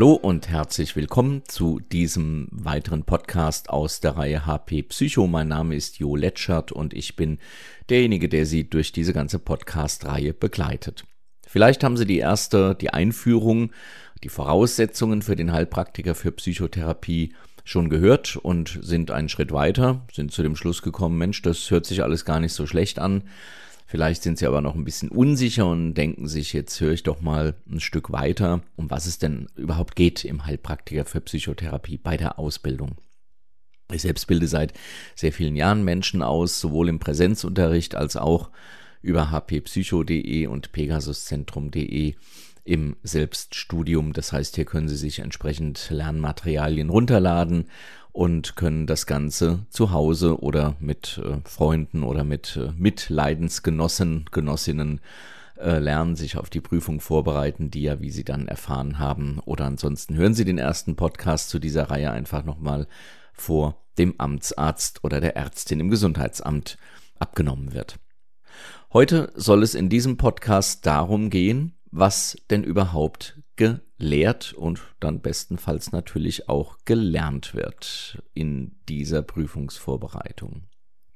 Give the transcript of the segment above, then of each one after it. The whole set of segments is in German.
Hallo und herzlich willkommen zu diesem weiteren Podcast aus der Reihe HP Psycho. Mein Name ist Jo Letschert und ich bin derjenige, der Sie durch diese ganze Podcast-Reihe begleitet. Vielleicht haben Sie die erste, die Einführung, die Voraussetzungen für den Heilpraktiker für Psychotherapie schon gehört und sind einen Schritt weiter, sind zu dem Schluss gekommen, Mensch, das hört sich alles gar nicht so schlecht an. Vielleicht sind sie aber noch ein bisschen unsicher und denken sich, jetzt höre ich doch mal ein Stück weiter, um was es denn überhaupt geht im Heilpraktiker für Psychotherapie bei der Ausbildung. Ich selbst bilde seit sehr vielen Jahren Menschen aus, sowohl im Präsenzunterricht als auch über hppsycho.de und pegasuszentrum.de im Selbststudium. Das heißt, hier können Sie sich entsprechend Lernmaterialien runterladen und können das Ganze zu Hause oder mit äh, Freunden oder mit äh, Mitleidensgenossen, Genossinnen äh, lernen, sich auf die Prüfung vorbereiten, die ja, wie Sie dann erfahren haben. Oder ansonsten hören Sie den ersten Podcast zu dieser Reihe einfach nochmal vor dem Amtsarzt oder der Ärztin im Gesundheitsamt abgenommen wird. Heute soll es in diesem Podcast darum gehen, was denn überhaupt gelehrt und dann bestenfalls natürlich auch gelernt wird in dieser Prüfungsvorbereitung.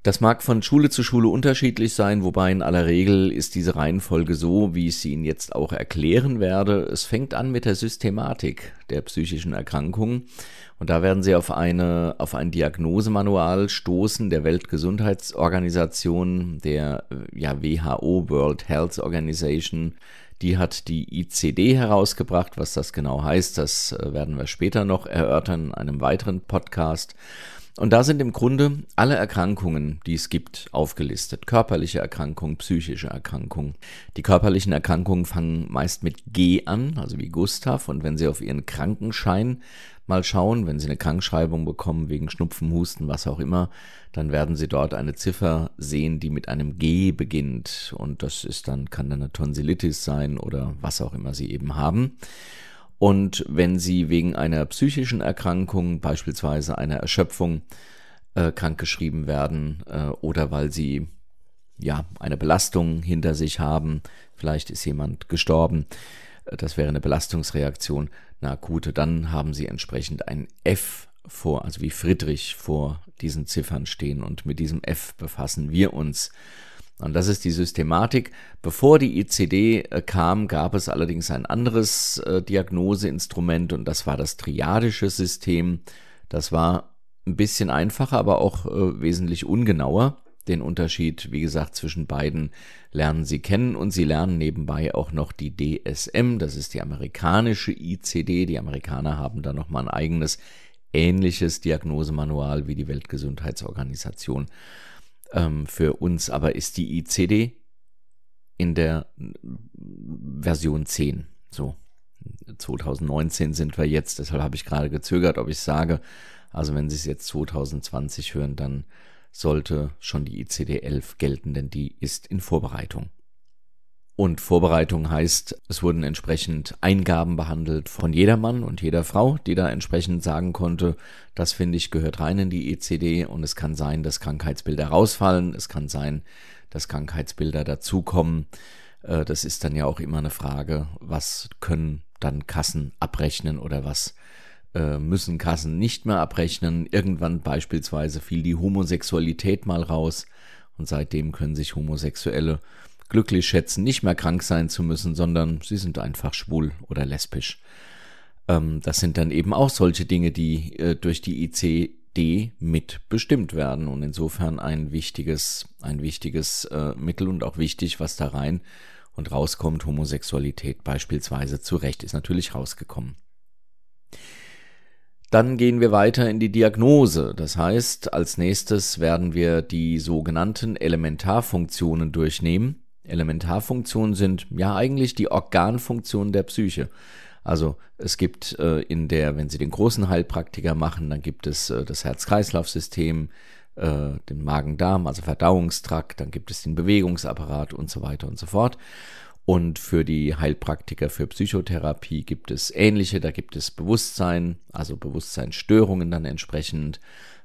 Das mag von Schule zu Schule unterschiedlich sein, wobei in aller Regel ist diese Reihenfolge so, wie ich sie Ihnen jetzt auch erklären werde. Es fängt an mit der Systematik der psychischen Erkrankungen und da werden Sie auf eine auf ein Diagnosemanual stoßen der Weltgesundheitsorganisation, der ja WHO World Health Organization die hat die ICD herausgebracht. Was das genau heißt, das äh, werden wir später noch erörtern in einem weiteren Podcast. Und da sind im Grunde alle Erkrankungen, die es gibt, aufgelistet. Körperliche Erkrankungen, psychische Erkrankungen. Die körperlichen Erkrankungen fangen meist mit G an, also wie Gustav. Und wenn Sie auf Ihren Krankenschein mal schauen, wenn Sie eine Krankschreibung bekommen wegen Schnupfen, Husten, was auch immer, dann werden Sie dort eine Ziffer sehen, die mit einem G beginnt. Und das ist dann, kann dann eine Tonsillitis sein oder was auch immer Sie eben haben. Und wenn Sie wegen einer psychischen Erkrankung, beispielsweise einer Erschöpfung, äh, krankgeschrieben werden äh, oder weil Sie ja eine Belastung hinter sich haben, vielleicht ist jemand gestorben, das wäre eine Belastungsreaktion, eine akute, dann haben Sie entsprechend ein F vor, also wie Friedrich vor diesen Ziffern stehen und mit diesem F befassen wir uns und das ist die Systematik. Bevor die ICD äh, kam, gab es allerdings ein anderes äh, Diagnoseinstrument und das war das triadische System. Das war ein bisschen einfacher, aber auch äh, wesentlich ungenauer. Den Unterschied, wie gesagt, zwischen beiden lernen Sie kennen und Sie lernen nebenbei auch noch die DSM, das ist die amerikanische ICD. Die Amerikaner haben da nochmal ein eigenes ähnliches Diagnosemanual wie die Weltgesundheitsorganisation ähm, für uns aber ist die ICD in der Version 10. So, 2019 sind wir jetzt, deshalb habe ich gerade gezögert, ob ich sage, also wenn Sie es jetzt 2020 hören, dann sollte schon die ICD 11 gelten, denn die ist in Vorbereitung. Und Vorbereitung heißt, es wurden entsprechend Eingaben behandelt von jedermann und jeder Frau, die da entsprechend sagen konnte, das finde ich gehört rein in die ECD und es kann sein, dass Krankheitsbilder rausfallen, es kann sein, dass Krankheitsbilder dazukommen. Äh, das ist dann ja auch immer eine Frage, was können dann Kassen abrechnen oder was äh, müssen Kassen nicht mehr abrechnen. Irgendwann beispielsweise fiel die Homosexualität mal raus und seitdem können sich Homosexuelle glücklich schätzen, nicht mehr krank sein zu müssen, sondern sie sind einfach schwul oder lesbisch. Ähm, das sind dann eben auch solche Dinge, die äh, durch die ICD mitbestimmt werden und insofern ein wichtiges, ein wichtiges äh, Mittel und auch wichtig, was da rein und rauskommt. Homosexualität beispielsweise zu Recht ist natürlich rausgekommen. Dann gehen wir weiter in die Diagnose. Das heißt, als nächstes werden wir die sogenannten Elementarfunktionen durchnehmen. Elementarfunktionen sind ja eigentlich die Organfunktionen der Psyche. Also es gibt äh, in der, wenn Sie den großen Heilpraktiker machen, dann gibt es äh, das Herz-Kreislauf-System, äh, den Magen-Darm, also Verdauungstrakt, dann gibt es den Bewegungsapparat und so weiter und so fort. Und für die Heilpraktiker für Psychotherapie gibt es ähnliche, da gibt es Bewusstsein, also Bewusstseinsstörungen dann entsprechend.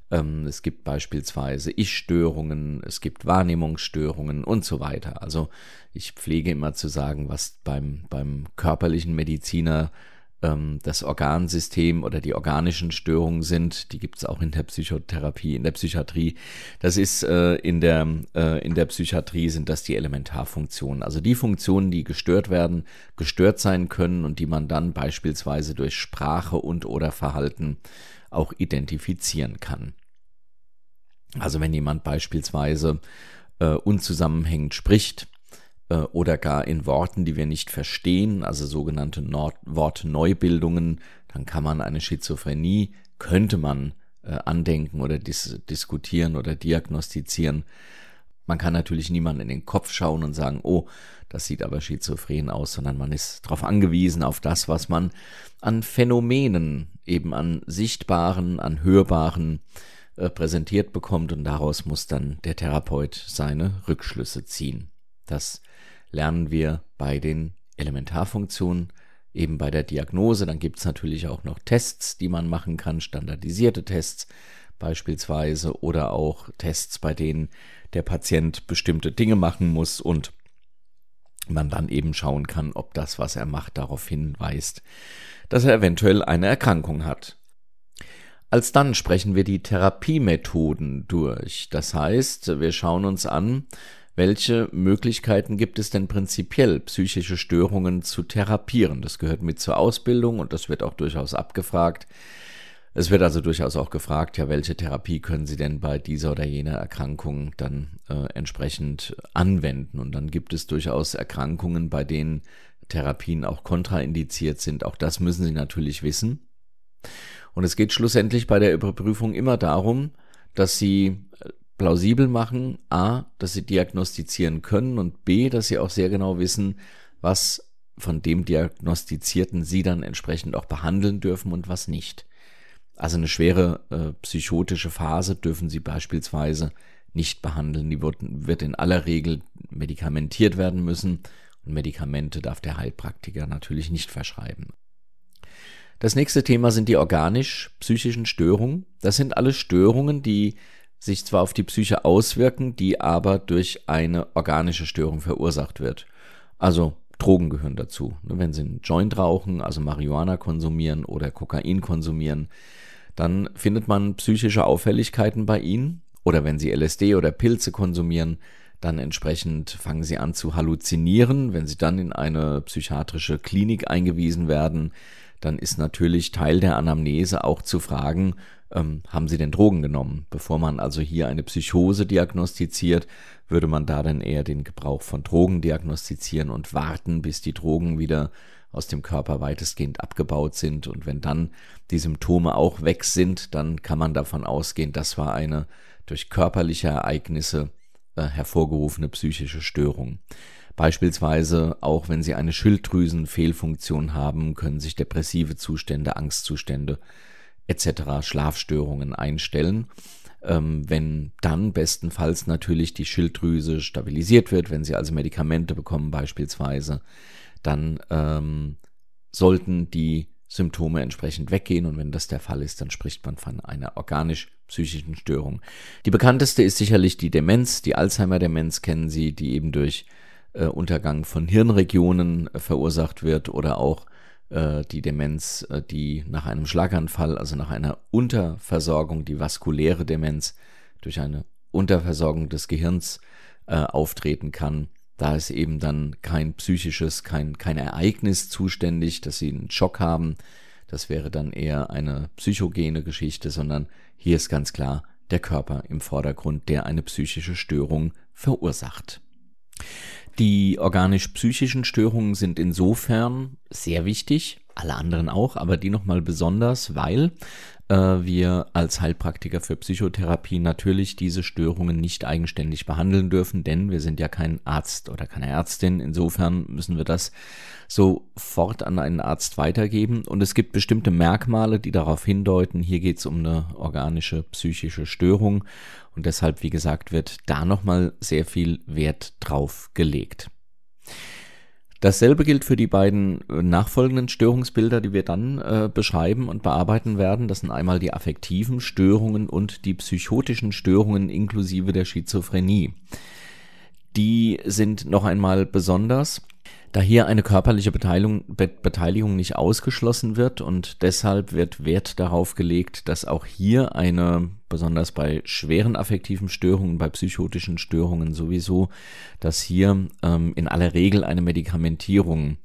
Ähm, es gibt beispielsweise Ich-Störungen, es gibt Wahrnehmungsstörungen und so weiter. Also ich pflege immer zu sagen, was beim, beim körperlichen Mediziner ähm, das Organsystem oder die organischen Störungen sind. Die gibt es auch in der Psychotherapie, in der Psychiatrie. Das ist äh, in, der, äh, in der Psychiatrie sind das die Elementarfunktionen. Also die Funktionen, die gestört werden, gestört sein können und die man dann beispielsweise durch Sprache und oder Verhalten auch identifizieren kann. Also wenn jemand beispielsweise äh, unzusammenhängend spricht, oder gar in Worten, die wir nicht verstehen, also sogenannte Nord Wortneubildungen, dann kann man eine Schizophrenie, könnte man äh, andenken oder dis diskutieren oder diagnostizieren. Man kann natürlich niemanden in den Kopf schauen und sagen, oh, das sieht aber schizophren aus, sondern man ist darauf angewiesen, auf das, was man an Phänomenen, eben an sichtbaren, an hörbaren äh, präsentiert bekommt und daraus muss dann der Therapeut seine Rückschlüsse ziehen. Das lernen wir bei den Elementarfunktionen, eben bei der Diagnose. Dann gibt es natürlich auch noch Tests, die man machen kann, standardisierte Tests beispielsweise oder auch Tests, bei denen der Patient bestimmte Dinge machen muss und man dann eben schauen kann, ob das, was er macht, darauf hinweist, dass er eventuell eine Erkrankung hat. Alsdann sprechen wir die Therapiemethoden durch. Das heißt, wir schauen uns an, welche Möglichkeiten gibt es denn prinzipiell, psychische Störungen zu therapieren? Das gehört mit zur Ausbildung und das wird auch durchaus abgefragt. Es wird also durchaus auch gefragt, ja, welche Therapie können Sie denn bei dieser oder jener Erkrankung dann äh, entsprechend anwenden? Und dann gibt es durchaus Erkrankungen, bei denen Therapien auch kontraindiziert sind. Auch das müssen Sie natürlich wissen. Und es geht schlussendlich bei der Überprüfung immer darum, dass Sie plausibel machen, a, dass sie diagnostizieren können und b, dass sie auch sehr genau wissen, was von dem Diagnostizierten sie dann entsprechend auch behandeln dürfen und was nicht. Also eine schwere äh, psychotische Phase dürfen sie beispielsweise nicht behandeln. Die wird, wird in aller Regel medikamentiert werden müssen und Medikamente darf der Heilpraktiker natürlich nicht verschreiben. Das nächste Thema sind die organisch-psychischen Störungen. Das sind alle Störungen, die sich zwar auf die Psyche auswirken, die aber durch eine organische Störung verursacht wird. Also Drogen gehören dazu. Ne, wenn Sie einen Joint rauchen, also Marihuana konsumieren oder Kokain konsumieren, dann findet man psychische Auffälligkeiten bei Ihnen. Oder wenn Sie LSD oder Pilze konsumieren, dann entsprechend fangen Sie an zu halluzinieren. Wenn Sie dann in eine psychiatrische Klinik eingewiesen werden, dann ist natürlich Teil der Anamnese auch zu fragen, ähm, haben sie denn Drogen genommen? Bevor man also hier eine Psychose diagnostiziert, würde man da dann eher den Gebrauch von Drogen diagnostizieren und warten, bis die Drogen wieder aus dem Körper weitestgehend abgebaut sind. Und wenn dann die Symptome auch weg sind, dann kann man davon ausgehen, das war eine durch körperliche Ereignisse äh, hervorgerufene psychische Störung. Beispielsweise auch wenn Sie eine Schilddrüsenfehlfunktion haben, können sich depressive Zustände, Angstzustände etc. Schlafstörungen einstellen. Ähm, wenn dann bestenfalls natürlich die Schilddrüse stabilisiert wird, wenn Sie also Medikamente bekommen beispielsweise, dann ähm, sollten die Symptome entsprechend weggehen und wenn das der Fall ist, dann spricht man von einer organisch-psychischen Störung. Die bekannteste ist sicherlich die Demenz, die Alzheimer-Demenz kennen Sie, die eben durch äh, Untergang von Hirnregionen äh, verursacht wird oder auch die Demenz, äh, die nach einem Schlaganfall, also nach einer Unterversorgung, die vaskuläre Demenz durch eine Unterversorgung des Gehirns äh, auftreten kann. Da ist eben dann kein psychisches, kein, kein Ereignis zuständig, dass sie einen Schock haben. Das wäre dann eher eine psychogene Geschichte, sondern hier ist ganz klar der Körper im Vordergrund, der eine psychische Störung verursacht. Die organisch-psychischen Störungen sind insofern sehr wichtig, alle anderen auch, aber die nochmal besonders, weil wir als Heilpraktiker für Psychotherapie natürlich diese Störungen nicht eigenständig behandeln dürfen, denn wir sind ja kein Arzt oder keine Ärztin. Insofern müssen wir das sofort an einen Arzt weitergeben. Und es gibt bestimmte Merkmale, die darauf hindeuten, hier geht es um eine organische psychische Störung. Und deshalb, wie gesagt, wird da nochmal sehr viel Wert drauf gelegt. Dasselbe gilt für die beiden äh, nachfolgenden Störungsbilder, die wir dann äh, beschreiben und bearbeiten werden. Das sind einmal die affektiven Störungen und die psychotischen Störungen inklusive der Schizophrenie. Die sind noch einmal besonders, Da hier eine körperliche Beteiligung, Beteiligung nicht ausgeschlossen wird und deshalb wird Wert darauf gelegt, dass auch hier eine, besonders bei schweren affektiven Störungen, bei psychotischen Störungen sowieso, dass hier ähm, in aller Regel eine Medikamentierung äh,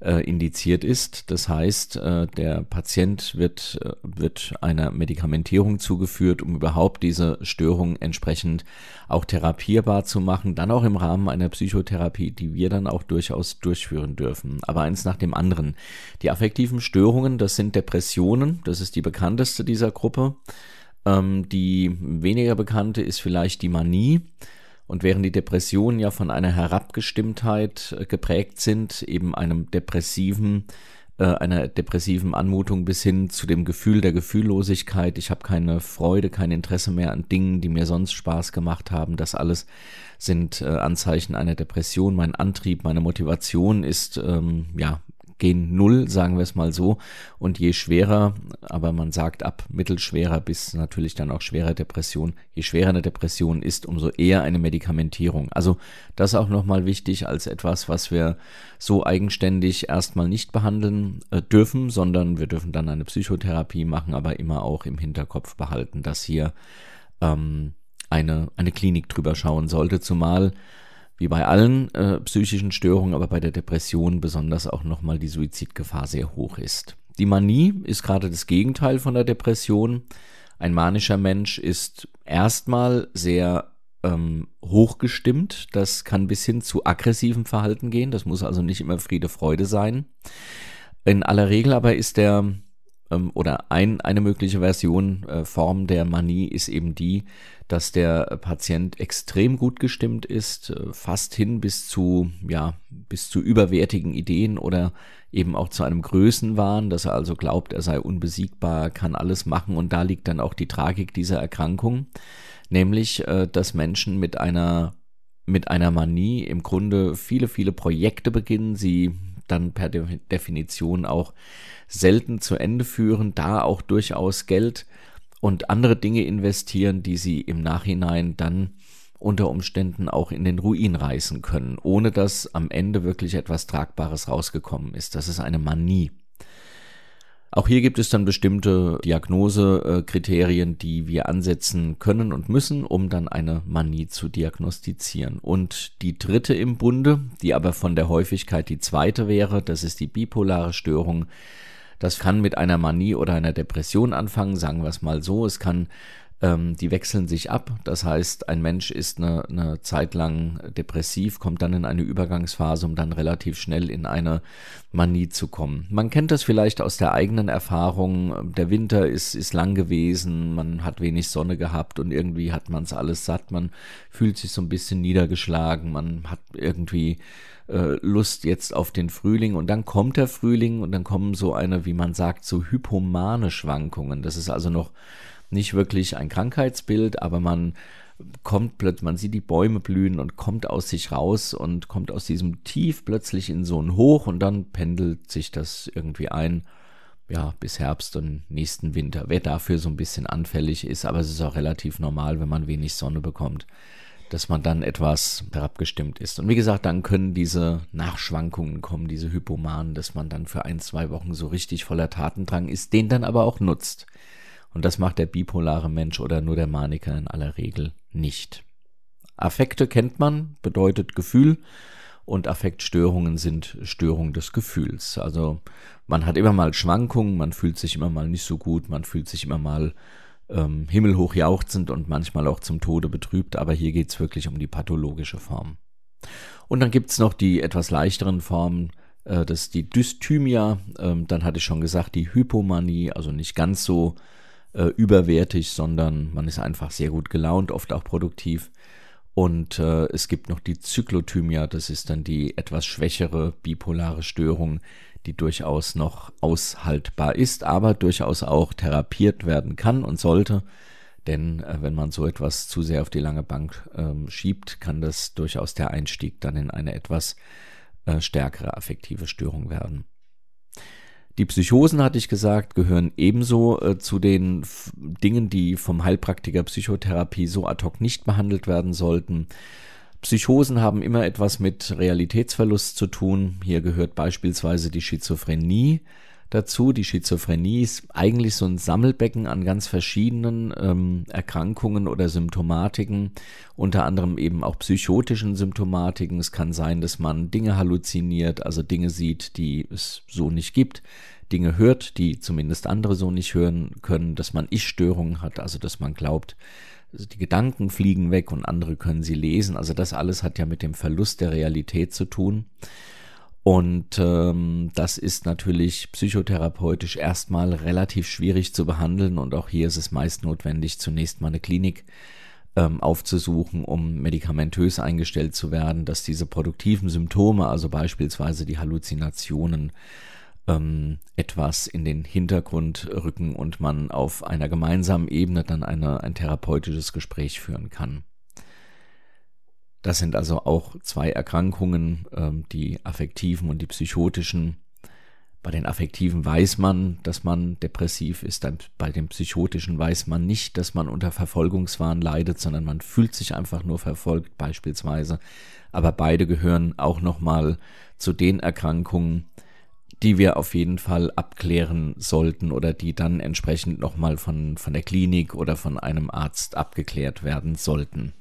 indiziert ist. Das heißt, äh, der Patient wird, äh, wird einer Medikamentierung zugeführt, um überhaupt diese Störung entsprechend auch therapierbar zu machen, dann auch im Rahmen einer Psychotherapie, die wir dann auch durchaus durchführen dürfen. Aber eins nach dem anderen. Die affektiven Störungen, das sind Depressionen, das ist die bekannteste dieser Gruppe. Ähm, die weniger bekannte ist vielleicht die Manie. Und während die Depressionen ja von einer Herabgestimmtheit äh, geprägt sind, eben einem depressiven, äh, einer depressiven Anmutung bis hin zu dem Gefühl der Gefühllosigkeit, ich habe keine Freude, kein Interesse mehr an Dingen, die mir sonst Spaß gemacht haben, das alles sind äh, Anzeichen einer Depression. Mein Antrieb, meine Motivation ist ähm, ja gehen null, sagen wir es mal so. Und je schwerer, aber man sagt ab mittelschwerer bis natürlich dann auch schwerer Depression, je schwerer eine Depression ist, umso eher eine Medikamentierung. Also das auch nochmal wichtig als etwas, was wir so eigenständig erstmal nicht behandeln äh, dürfen, sondern wir dürfen dann eine Psychotherapie machen, aber immer auch im Hinterkopf behalten, dass hier ähm, eine, eine Klinik drüber schauen sollte, zumal wie bei allen äh, psychischen Störungen, aber bei der Depression besonders auch nochmal die Suizidgefahr sehr hoch ist. Die Manie ist gerade das Gegenteil von der Depression. Ein manischer Mensch ist erstmal sehr ähm, hochgestimmt. Das kann bis hin zu aggressivem Verhalten gehen. Das muss also nicht immer Friede, Freude sein. In aller Regel aber ist der oder ein, eine mögliche Version, äh, Form der Manie ist eben die, dass der Patient extrem gut gestimmt ist, äh, fast hin bis zu, ja, bis zu überwertigen Ideen oder eben auch zu einem Größenwahn, dass er also glaubt, er sei unbesiegbar, kann alles machen. Und da liegt dann auch die Tragik dieser Erkrankung, nämlich, äh, dass Menschen mit einer mit einer Manie im Grunde viele, viele Projekte beginnen, sie dann per Definition auch selten zu Ende führen, da auch durchaus Geld und andere Dinge investieren, die sie im Nachhinein dann unter Umständen auch in den Ruin reißen können, ohne dass am Ende wirklich etwas Tragbares rausgekommen ist. Das ist eine Manie. Auch hier gibt es dann bestimmte Diagnosekriterien, die wir ansetzen können und müssen, um dann eine Manie zu diagnostizieren. Und die dritte im Bunde, die aber von der Häufigkeit die zweite wäre, das ist die bipolare Störung, das kann mit einer Manie oder einer Depression anfangen, sagen wir es mal so. Es kann, ähm, die wechseln sich ab. Das heißt, ein Mensch ist eine, eine Zeit lang depressiv, kommt dann in eine Übergangsphase, um dann relativ schnell in eine Manie zu kommen. Man kennt das vielleicht aus der eigenen Erfahrung. Der Winter ist, ist lang gewesen, man hat wenig Sonne gehabt und irgendwie hat man es alles satt. Man fühlt sich so ein bisschen niedergeschlagen, man hat irgendwie äh, Lust jetzt auf den Frühling und dann kommt der Frühling und dann kommen so eine, wie man sagt, so hypomane Schwankungen. Das ist also noch nicht wirklich ein Krankheitsbild, aber man kommt plötzlich, man sieht die Bäume blühen und kommt aus sich raus und kommt aus diesem Tief plötzlich in so ein Hoch und dann pendelt sich das irgendwie ein, ja, bis Herbst und nächsten Winter. Wer dafür so ein bisschen anfällig ist, aber es ist auch relativ normal, wenn man wenig Sonne bekommt dass man dann etwas herabgestimmt ist. Und wie gesagt, dann können diese Nachschwankungen kommen, diese Hypomanen, dass man dann für ein, zwei Wochen so richtig voller Tatendrang ist, den dann aber auch nutzt. Und das macht der bipolare Mensch oder nur der Maniker in aller Regel nicht. Affekte kennt man, bedeutet Gefühl und Affektstörungen sind Störungen des Gefühls. Also man hat immer mal Schwankungen, man fühlt sich immer mal nicht so gut, man fühlt sich immer mal ähm, himmelhoch jauchzend und manchmal auch zum Tode betrübt, aber hier geht's wirklich um die pathologische Form. Und dann gibt's noch die etwas leichteren Formen, äh, das ist die Dysthymia, ähm, dann hatte ich schon gesagt, die Hypomanie, also nicht ganz so äh, überwertig, sondern man ist einfach sehr gut gelaunt, oft auch produktiv. Und äh, es gibt noch die Zyklothymia, das ist dann die etwas schwächere bipolare Störung, die durchaus noch aushaltbar ist, aber durchaus auch therapiert werden kann und sollte. Denn äh, wenn man so etwas zu sehr auf die lange Bank ähm, schiebt, kann das durchaus der Einstieg dann in eine etwas äh, stärkere affektive Störung werden. Die Psychosen, hatte ich gesagt, gehören ebenso äh, zu den F Dingen, die vom Heilpraktiker Psychotherapie so ad hoc nicht behandelt werden sollten. Psychosen haben immer etwas mit Realitätsverlust zu tun. Hier gehört beispielsweise die Schizophrenie dazu. Die Schizophrenie ist eigentlich so ein Sammelbecken an ganz verschiedenen ähm, Erkrankungen oder Symptomatiken, unter anderem eben auch psychotischen Symptomatiken. Es kann sein, dass man Dinge halluziniert, also Dinge sieht, die es so nicht gibt. Dinge hört, die zumindest andere so nicht hören können, dass man Ich-Störungen hat, also dass man glaubt, also die Gedanken fliegen weg und andere können sie lesen. Also das alles hat ja mit dem Verlust der Realität zu tun. Und ähm, das ist natürlich psychotherapeutisch erstmal relativ schwierig zu behandeln und auch hier ist es meist notwendig, zunächst mal eine Klinik ähm, aufzusuchen, um medikamentös eingestellt zu werden, dass diese produktiven Symptome, also beispielsweise die Halluzinationen, ähm, etwas in den Hintergrund rücken und man auf einer gemeinsamen Ebene dann eine, ein therapeutisches Gespräch führen kann. Das sind also auch zwei Erkrankungen, ähm, die affektiven und die psychotischen. Bei den affektiven weiß man, dass man depressiv ist. Bei den psychotischen weiß man nicht, dass man unter Verfolgungswahn leidet, sondern man fühlt sich einfach nur verfolgt beispielsweise. Aber beide gehören auch nochmal zu den Erkrankungen, die wir auf jeden Fall abklären sollten oder die dann entsprechend nochmal von, von der Klinik oder von einem Arzt abgeklärt werden sollten.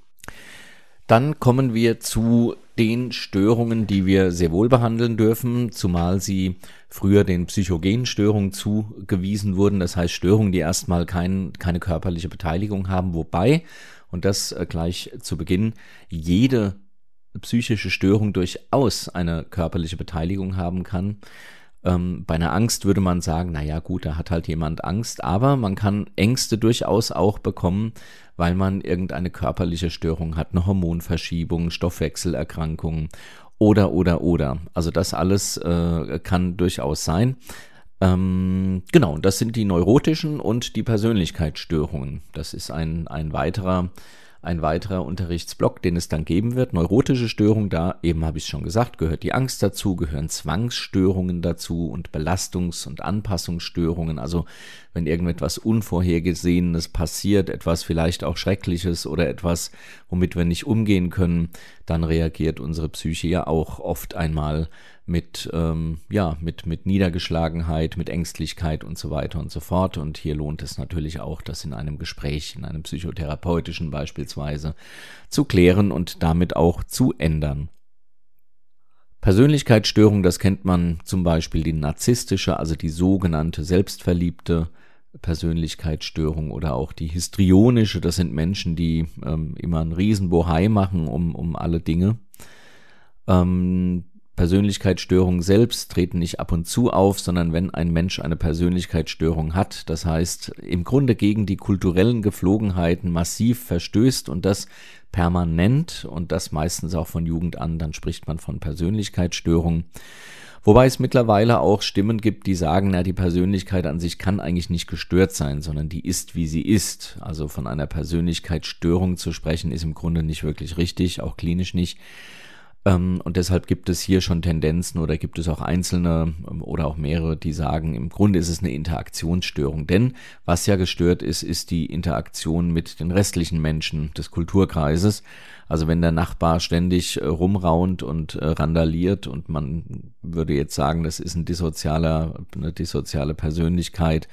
Dann kommen wir zu den Störungen, die wir sehr wohl behandeln dürfen, zumal sie früher den psychogenen Störungen zugewiesen wurden. Das heißt Störungen, die erstmal kein, keine körperliche Beteiligung haben, wobei, und das äh, gleich zu Beginn, jede psychische Störung durchaus eine körperliche Beteiligung haben kann. Ähm, bei einer Angst würde man sagen, na ja, gut, da hat halt jemand Angst, aber man kann Ängste durchaus auch bekommen, weil man irgendeine körperliche Störung hat, eine Hormonverschiebung, Stoffwechselerkrankungen oder, oder, oder. Also das alles äh, kann durchaus sein. Ähm, genau, das sind die neurotischen und die Persönlichkeitsstörungen. Das ist ein, ein weiterer ein weiterer Unterrichtsblock, den es dann geben wird. Neurotische Störungen, da eben habe ich es schon gesagt, gehört die Angst dazu, gehören Zwangsstörungen dazu und Belastungs- und Anpassungsstörungen. Also wenn irgendetwas Unvorhergesehenes passiert, etwas vielleicht auch Schreckliches oder etwas, womit wir nicht umgehen können, dann reagiert unsere Psyche ja auch oft einmal mit, ähm, ja, mit, mit Niedergeschlagenheit, mit Ängstlichkeit und so weiter und so fort. Und hier lohnt es natürlich auch, das in einem Gespräch, in einem psychotherapeutischen beispielsweise, zu klären und damit auch zu ändern. Persönlichkeitsstörung, das kennt man zum Beispiel die narzisstische, also die sogenannte selbstverliebte Persönlichkeitsstörung oder auch die histrionische, das sind Menschen, die ähm, immer einen Riesenbohai machen um, um alle Dinge. Ähm, Persönlichkeitsstörungen selbst treten nicht ab und zu auf, sondern wenn ein Mensch eine Persönlichkeitsstörung hat, das heißt im Grunde gegen die kulturellen Geflogenheiten massiv verstößt und das permanent und das meistens auch von Jugend an, dann spricht man von Persönlichkeitsstörungen. Wobei es mittlerweile auch Stimmen gibt, die sagen, na, die Persönlichkeit an sich kann eigentlich nicht gestört sein, sondern die ist, wie sie ist. Also von einer Persönlichkeitsstörung zu sprechen, ist im Grunde nicht wirklich richtig, auch klinisch nicht. Ähm, und deshalb gibt es hier schon Tendenzen oder gibt es auch einzelne ähm, oder auch mehrere, die sagen, im Grunde ist es eine Interaktionsstörung. Denn was ja gestört ist, ist die Interaktion mit den restlichen Menschen des Kulturkreises. Also wenn der Nachbar ständig äh, rumraunt und äh, randaliert und man würde jetzt sagen, das ist ein dissozialer, eine dissoziale Persönlichkeit,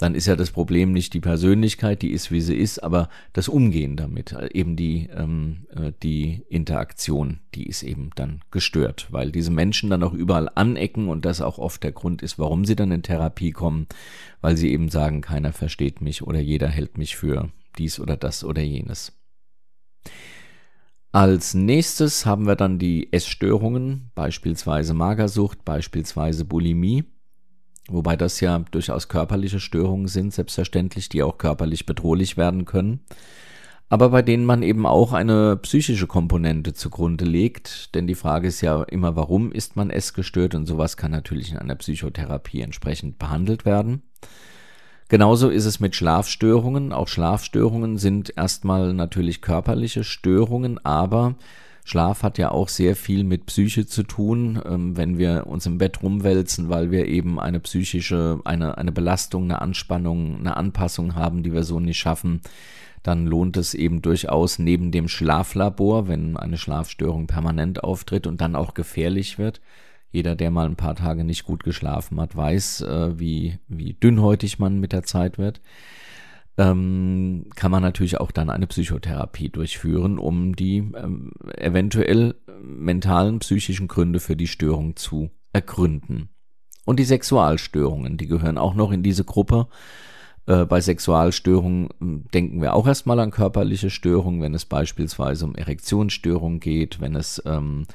dann ist ja das Problem nicht die Persönlichkeit, die ist, wie sie ist, aber das Umgehen damit, eben die, ähm, äh, die Interaktion, die ist eben dann gestört, weil diese Menschen dann auch überall anecken und das auch oft der Grund ist, warum sie dann in Therapie kommen, weil sie eben sagen, keiner versteht mich oder jeder hält mich für dies oder das oder jenes. Als nächstes haben wir dann die Essstörungen, beispielsweise Magersucht, beispielsweise Bulimie. Wobei das ja durchaus körperliche Störungen sind, selbstverständlich, die auch körperlich bedrohlich werden können. Aber bei denen man eben auch eine psychische Komponente zugrunde legt. Denn die Frage ist ja immer, warum ist man essgestört? Und sowas kann natürlich in einer Psychotherapie entsprechend behandelt werden. Genauso ist es mit Schlafstörungen. Auch Schlafstörungen sind erstmal natürlich körperliche Störungen, aber Schlaf hat ja auch sehr viel mit Psyche zu tun, ähm, wenn wir uns im Bett rumwälzen, weil wir eben eine psychische, eine, eine Belastung, eine Anspannung, eine Anpassung haben, die wir so nicht schaffen. dann lohnt es eben durchaus neben dem Schlaflabor, wenn eine Schlafstörung permanent auftritt und dann auch gefährlich wird. Jeder, der mal ein paar Tage nicht gut geschlafen hat, weiß, äh, wie, wie dünnhäutig man mit der Zeit wird. Ähm, kann man natürlich auch dann eine Psychotherapie durchführen, um die ähm, eventuell mentalen, psychischen Gründe für die Störung zu ergründen. Und die Sexualstörungen, die gehören auch noch in diese Gruppe. Äh, bei Sexualstörungen hm, denken wir auch erstmal an körperliche Störungen, wenn es beispielsweise um Erektionsstörungen geht, wenn es ähm,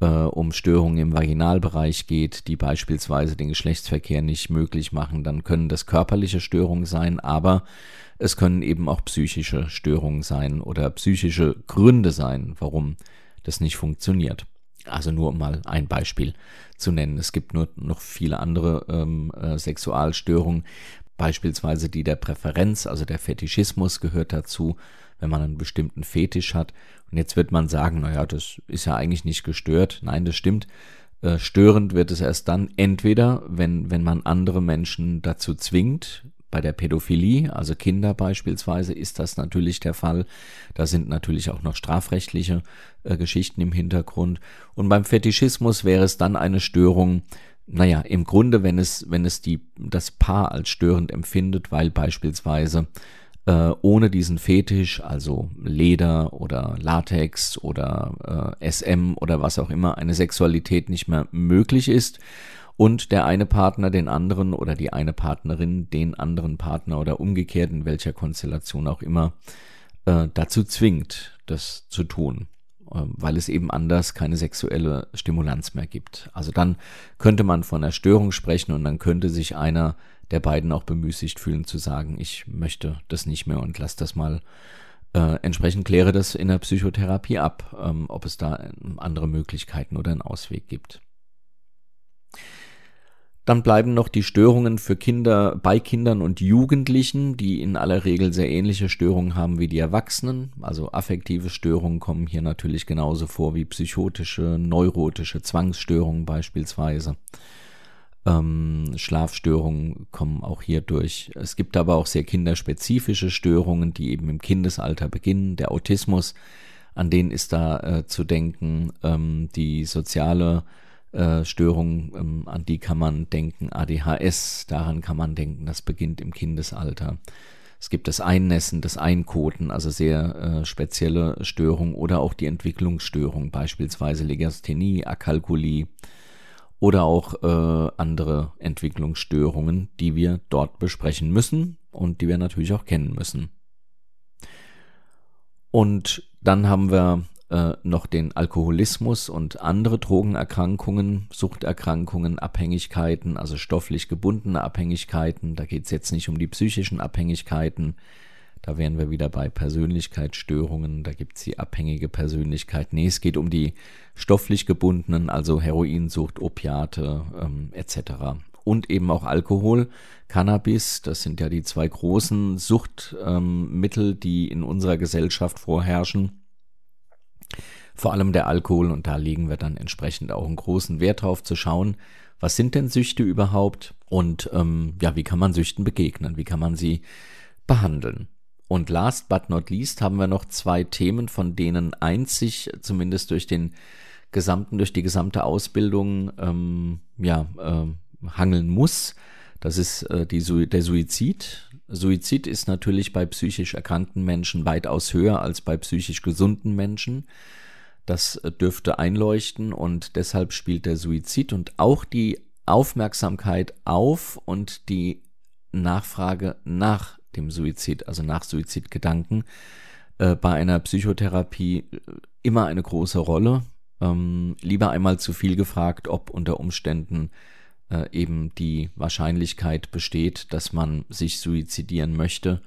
äh, um Störungen im Vaginalbereich geht, die beispielsweise den Geschlechtsverkehr nicht möglich machen, dann können das körperliche Störungen sein, aber es können eben auch psychische Störungen sein oder psychische Gründe sein, warum das nicht funktioniert. Also nur um mal ein Beispiel zu nennen. Es gibt nur noch viele andere ähm, äh, Sexualstörungen, beispielsweise die der Präferenz, also der Fetischismus gehört dazu, wenn man einen bestimmten Fetisch hat. Und jetzt wird man sagen, naja, das ist ja eigentlich nicht gestört. Nein, das stimmt. Äh, störend wird es erst dann entweder, wenn, wenn man andere Menschen dazu zwingt, bei der Pädophilie, also Kinder beispielsweise, ist das natürlich der Fall. Da sind natürlich auch noch strafrechtliche äh, Geschichten im Hintergrund. Und beim Fetischismus wäre es dann eine Störung, naja, im Grunde, wenn es, wenn es die, das Paar als störend empfindet, weil beispielsweise äh, ohne diesen Fetisch, also Leder oder Latex oder äh, SM oder was auch immer, eine Sexualität nicht mehr möglich ist und der eine Partner den anderen oder die eine Partnerin den anderen Partner oder umgekehrt in welcher Konstellation auch immer äh, dazu zwingt, das zu tun, äh, weil es eben anders keine sexuelle Stimulanz mehr gibt. Also dann könnte man von einer Störung sprechen und dann könnte sich einer der beiden auch bemüßigt fühlen zu sagen, ich möchte das nicht mehr und lass das mal äh, entsprechend kläre das in der Psychotherapie ab, ähm, ob es da andere Möglichkeiten oder einen Ausweg gibt. Dann bleiben noch die Störungen für Kinder bei Kindern und Jugendlichen, die in aller Regel sehr ähnliche Störungen haben wie die Erwachsenen. Also affektive Störungen kommen hier natürlich genauso vor wie psychotische, neurotische Zwangsstörungen beispielsweise. Ähm, Schlafstörungen kommen auch hier durch. Es gibt aber auch sehr kinderspezifische Störungen, die eben im Kindesalter beginnen. Der Autismus, an den ist da äh, zu denken. Ähm, die soziale äh, Störungen, ähm, an die kann man denken, ADHS, daran kann man denken, das beginnt im Kindesalter. Es gibt das Einnässen, das Einkoten, also sehr äh, spezielle Störungen oder auch die Entwicklungsstörung, beispielsweise Legasthenie, Akalkulie oder auch äh, andere Entwicklungsstörungen, die wir dort besprechen müssen und die wir natürlich auch kennen müssen. Und dann haben wir äh, noch den Alkoholismus und andere Drogenerkrankungen, Suchterkrankungen, Abhängigkeiten, also stofflich gebundene Abhängigkeiten. Da geht es jetzt nicht um die psychischen Abhängigkeiten. Da wären wir wieder bei Persönlichkeitsstörungen. Da gibt es die abhängige Persönlichkeit. Nee, es geht um die stofflich gebundenen, also Heroinsucht, Opiate ähm, etc. Und eben auch Alkohol, Cannabis. Das sind ja die zwei großen Suchtmittel, ähm, die in unserer Gesellschaft vorherrschen vor allem der Alkohol und da legen wir dann entsprechend auch einen großen Wert drauf zu schauen, was sind denn Süchte überhaupt und ähm, ja, wie kann man Süchten begegnen, wie kann man sie behandeln. Und last but not least haben wir noch zwei Themen, von denen eins sich zumindest durch den gesamten, durch die gesamte Ausbildung ähm, ja, äh, hangeln muss. Das ist äh, die, der Suizid. Suizid ist natürlich bei psychisch erkrankten Menschen weitaus höher als bei psychisch gesunden Menschen. Das dürfte einleuchten und deshalb spielt der Suizid und auch die Aufmerksamkeit auf und die Nachfrage nach dem Suizid, also nach Suizidgedanken, äh, bei einer Psychotherapie äh, immer eine große Rolle. Ähm, lieber einmal zu viel gefragt, ob unter Umständen äh, eben die Wahrscheinlichkeit besteht, dass man sich suizidieren möchte,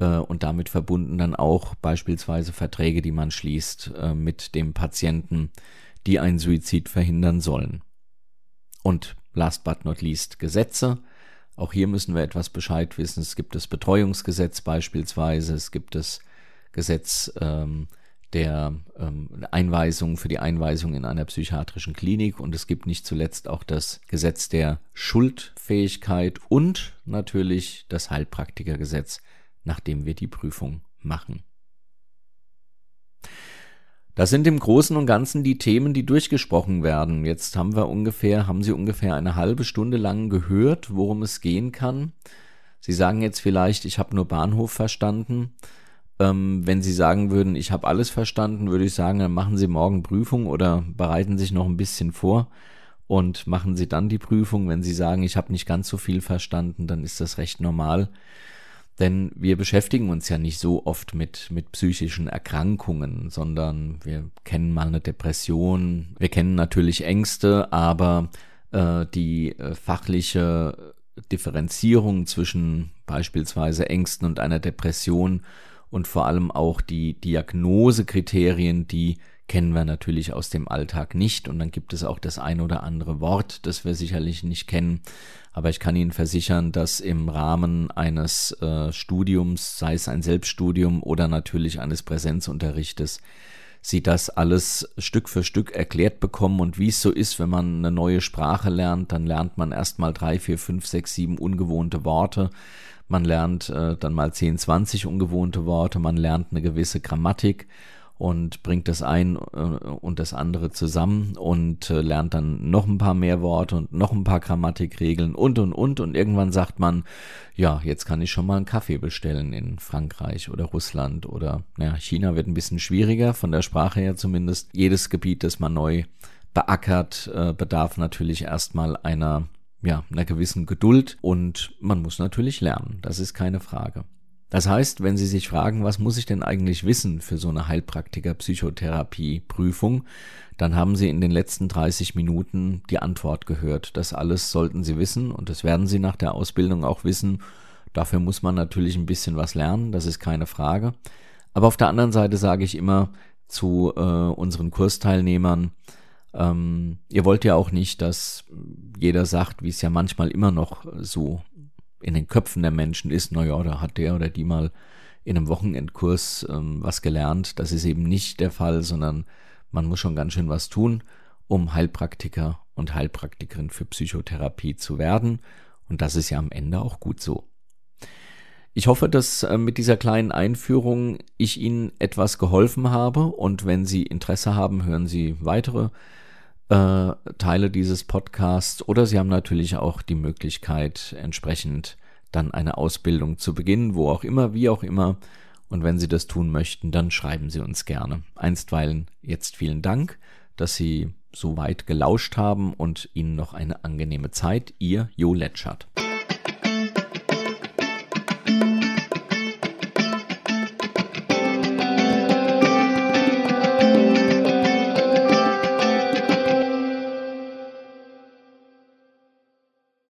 äh, und damit verbunden dann auch beispielsweise Verträge, die man schließt äh, mit dem Patienten, die einen Suizid verhindern sollen. Und last but not least Gesetze. Auch hier müssen wir etwas Bescheid wissen. Es gibt das Betreuungsgesetz beispielsweise, es gibt das Gesetz ähm, der ähm, Einweisung für die Einweisung in einer psychiatrischen Klinik und es gibt nicht zuletzt auch das Gesetz der Schuldfähigkeit und natürlich das Heilpraktikergesetz, nachdem wir die Prüfung machen. Das sind im Großen und Ganzen die Themen, die durchgesprochen werden. Jetzt haben wir ungefähr, haben Sie ungefähr eine halbe Stunde lang gehört, worum es gehen kann. Sie sagen jetzt vielleicht, ich habe nur Bahnhof verstanden. Ähm, wenn Sie sagen würden, ich habe alles verstanden, würde ich sagen, dann machen Sie morgen Prüfung oder bereiten sich noch ein bisschen vor und machen Sie dann die Prüfung. Wenn Sie sagen, ich habe nicht ganz so viel verstanden, dann ist das recht normal. Denn wir beschäftigen uns ja nicht so oft mit, mit psychischen Erkrankungen, sondern wir kennen mal eine Depression, wir kennen natürlich Ängste, aber äh, die äh, fachliche Differenzierung zwischen beispielsweise Ängsten und einer Depression und vor allem auch die Diagnosekriterien, die kennen wir natürlich aus dem Alltag nicht. Und dann gibt es auch das ein oder andere Wort, das wir sicherlich nicht kennen. Aber ich kann Ihnen versichern, dass im Rahmen eines äh, Studiums, sei es ein Selbststudium oder natürlich eines Präsenzunterrichtes, Sie das alles Stück für Stück erklärt bekommen. Und wie es so ist, wenn man eine neue Sprache lernt, dann lernt man erstmal drei, vier, fünf, sechs, sieben ungewohnte Worte. Man lernt äh, dann mal 10, 20 ungewohnte Worte. Man lernt eine gewisse Grammatik und bringt das ein äh, und das andere zusammen und äh, lernt dann noch ein paar mehr Worte und noch ein paar Grammatikregeln und und und und irgendwann sagt man, ja, jetzt kann ich schon mal einen Kaffee bestellen in Frankreich oder Russland oder ja, China wird ein bisschen schwieriger von der Sprache her zumindest. Jedes Gebiet, das man neu beackert, äh, bedarf natürlich erstmal einer ja, einer gewissen Geduld und man muss natürlich lernen, das ist keine Frage. Das heißt, wenn Sie sich fragen, was muss ich denn eigentlich wissen für so eine Heilpraktiker-Psychotherapie-Prüfung, dann haben Sie in den letzten 30 Minuten die Antwort gehört. Das alles sollten Sie wissen und das werden Sie nach der Ausbildung auch wissen. Dafür muss man natürlich ein bisschen was lernen, das ist keine Frage. Aber auf der anderen Seite sage ich immer zu äh, unseren Kursteilnehmern, ähm, ihr wollt ja auch nicht, dass jeder sagt, wie es ja manchmal immer noch so in den Köpfen der Menschen ist, naja, da hat der oder die mal in einem Wochenendkurs ähm, was gelernt. Das ist eben nicht der Fall, sondern man muss schon ganz schön was tun, um Heilpraktiker und Heilpraktikerin für Psychotherapie zu werden. Und das ist ja am Ende auch gut so. Ich hoffe, dass äh, mit dieser kleinen Einführung ich Ihnen etwas geholfen habe und wenn Sie Interesse haben, hören Sie weitere äh, Teile dieses Podcasts oder Sie haben natürlich auch die Möglichkeit, entsprechend dann eine Ausbildung zu beginnen, wo auch immer, wie auch immer. Und wenn Sie das tun möchten, dann schreiben Sie uns gerne. Einstweilen jetzt vielen Dank, dass Sie so weit gelauscht haben und Ihnen noch eine angenehme Zeit. Ihr Jo Letschert.